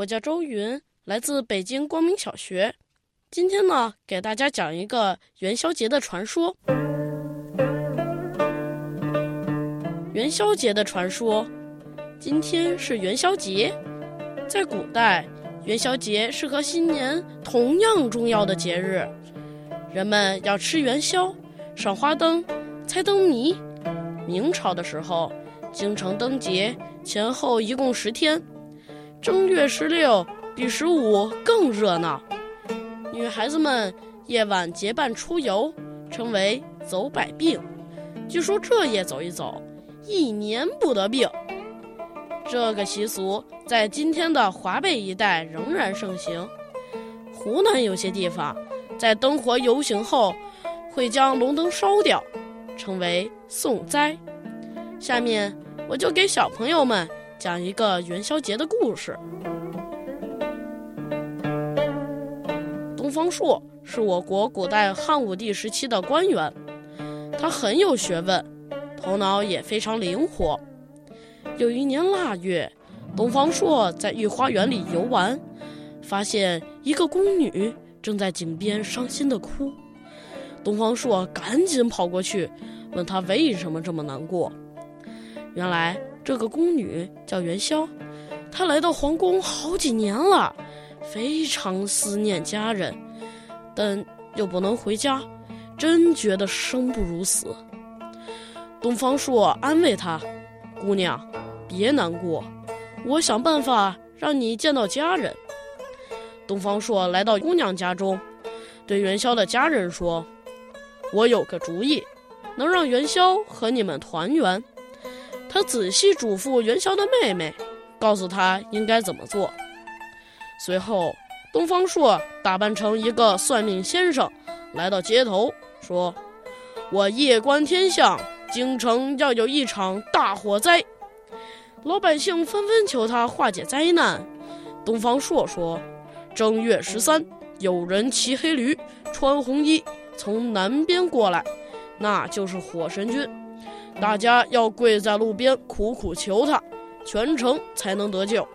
我叫周云，来自北京光明小学。今天呢，给大家讲一个元宵节的传说。元宵节的传说，今天是元宵节。在古代，元宵节是和新年同样重要的节日，人们要吃元宵、赏花灯、猜灯谜。明朝的时候，京城灯节前后一共十天，正月十六比十五更热闹。女孩子们夜晚结伴出游，称为走百病。据说这夜走一走，一年不得病。这个习俗在今天的华北一带仍然盛行。湖南有些地方，在灯火游行后，会将龙灯烧掉，称为送灾。下面我就给小朋友们讲一个元宵节的故事。东方朔是我国古代汉武帝时期的官员，他很有学问，头脑也非常灵活。有一年腊月，东方朔在御花园里游玩，发现一个宫女正在井边伤心的哭。东方朔赶紧跑过去，问她为什么这么难过。原来这个宫女叫元宵，她来到皇宫好几年了。非常思念家人，但又不能回家，真觉得生不如死。东方朔安慰她：“姑娘，别难过，我想办法让你见到家人。”东方朔来到姑娘家中，对元宵的家人说：“我有个主意，能让元宵和你们团圆。”他仔细嘱咐元宵的妹妹，告诉她应该怎么做。随后，东方朔打扮成一个算命先生，来到街头，说：“我夜观天象，京城要有一场大火灾。”老百姓纷纷求他化解灾难。东方朔说：“正月十三，有人骑黑驴，穿红衣，从南边过来，那就是火神君。大家要跪在路边，苦苦求他，全城才能得救。”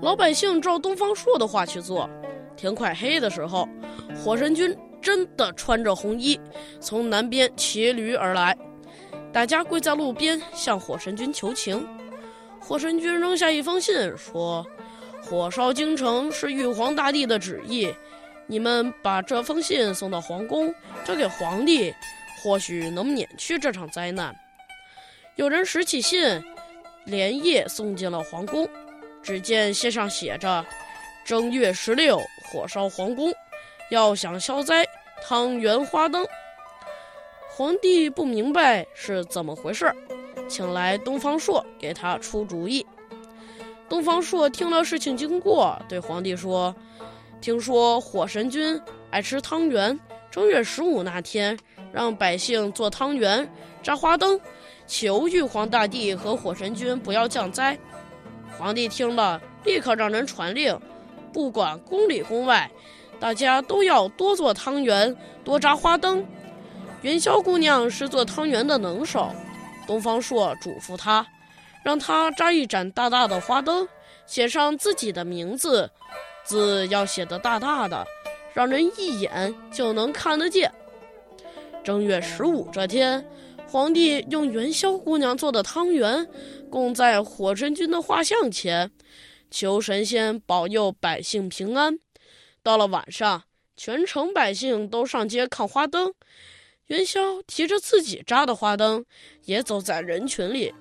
老百姓照东方朔的话去做，天快黑的时候，火神君真的穿着红衣从南边骑驴而来，大家跪在路边向火神君求情。火神君扔下一封信说：“火烧京城是玉皇大帝的旨意，你们把这封信送到皇宫，交给皇帝，或许能免去这场灾难。”有人拾起信，连夜送进了皇宫。只见信上写着：“正月十六火烧皇宫，要想消灾，汤圆花灯。”皇帝不明白是怎么回事，请来东方朔给他出主意。东方朔听了事情经过，对皇帝说：“听说火神君爱吃汤圆，正月十五那天让百姓做汤圆、扎花灯，求玉皇大帝和火神君不要降灾。”皇帝听了，立刻让人传令，不管宫里宫外，大家都要多做汤圆，多扎花灯。元宵姑娘是做汤圆的能手，东方朔嘱咐她，让她扎一盏大大的花灯，写上自己的名字，字要写得大大的，让人一眼就能看得见。正月十五这天。皇帝用元宵姑娘做的汤圆，供在火神君的画像前，求神仙保佑百姓平安。到了晚上，全城百姓都上街看花灯，元宵提着自己扎的花灯，也走在人群里。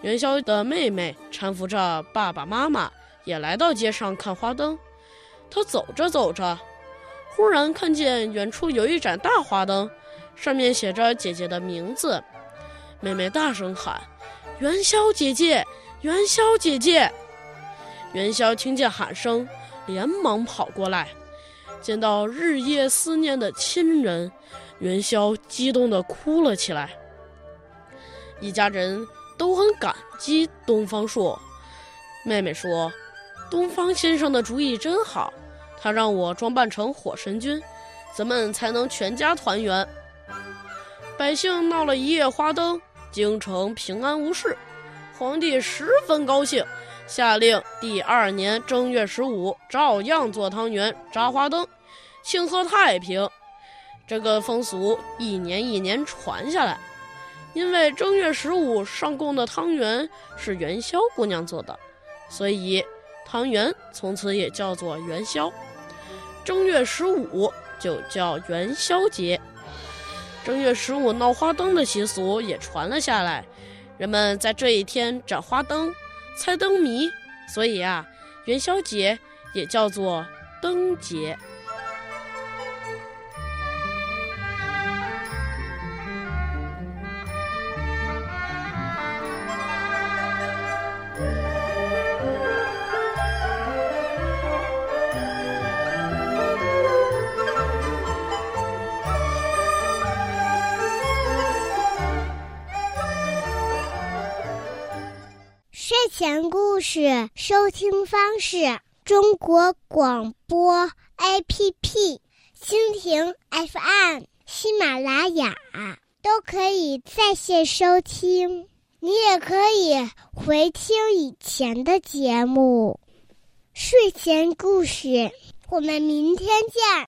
元宵的妹妹搀扶着爸爸妈妈，也来到街上看花灯。她走着走着，忽然看见远处有一盏大花灯。上面写着姐姐的名字，妹妹大声喊：“元宵姐姐，元宵姐姐！”元宵听见喊声，连忙跑过来，见到日夜思念的亲人，元宵激动地哭了起来。一家人都很感激东方朔。妹妹说：“东方先生的主意真好，他让我装扮成火神君，咱们才能全家团圆。”百姓闹了一夜花灯，京城平安无事，皇帝十分高兴，下令第二年正月十五照样做汤圆、扎花灯，庆贺太平。这个风俗一年一年传下来，因为正月十五上供的汤圆是元宵姑娘做的，所以汤圆从此也叫做元宵。正月十五就叫元宵节。正月十五闹花灯的习俗也传了下来，人们在这一天展花灯、猜灯谜，所以啊，元宵节也叫做灯节。睡前故事收听方式：中国广播 APP、蜻蜓 FM、喜马拉雅都可以在线收听。你也可以回听以前的节目。睡前故事，我们明天见。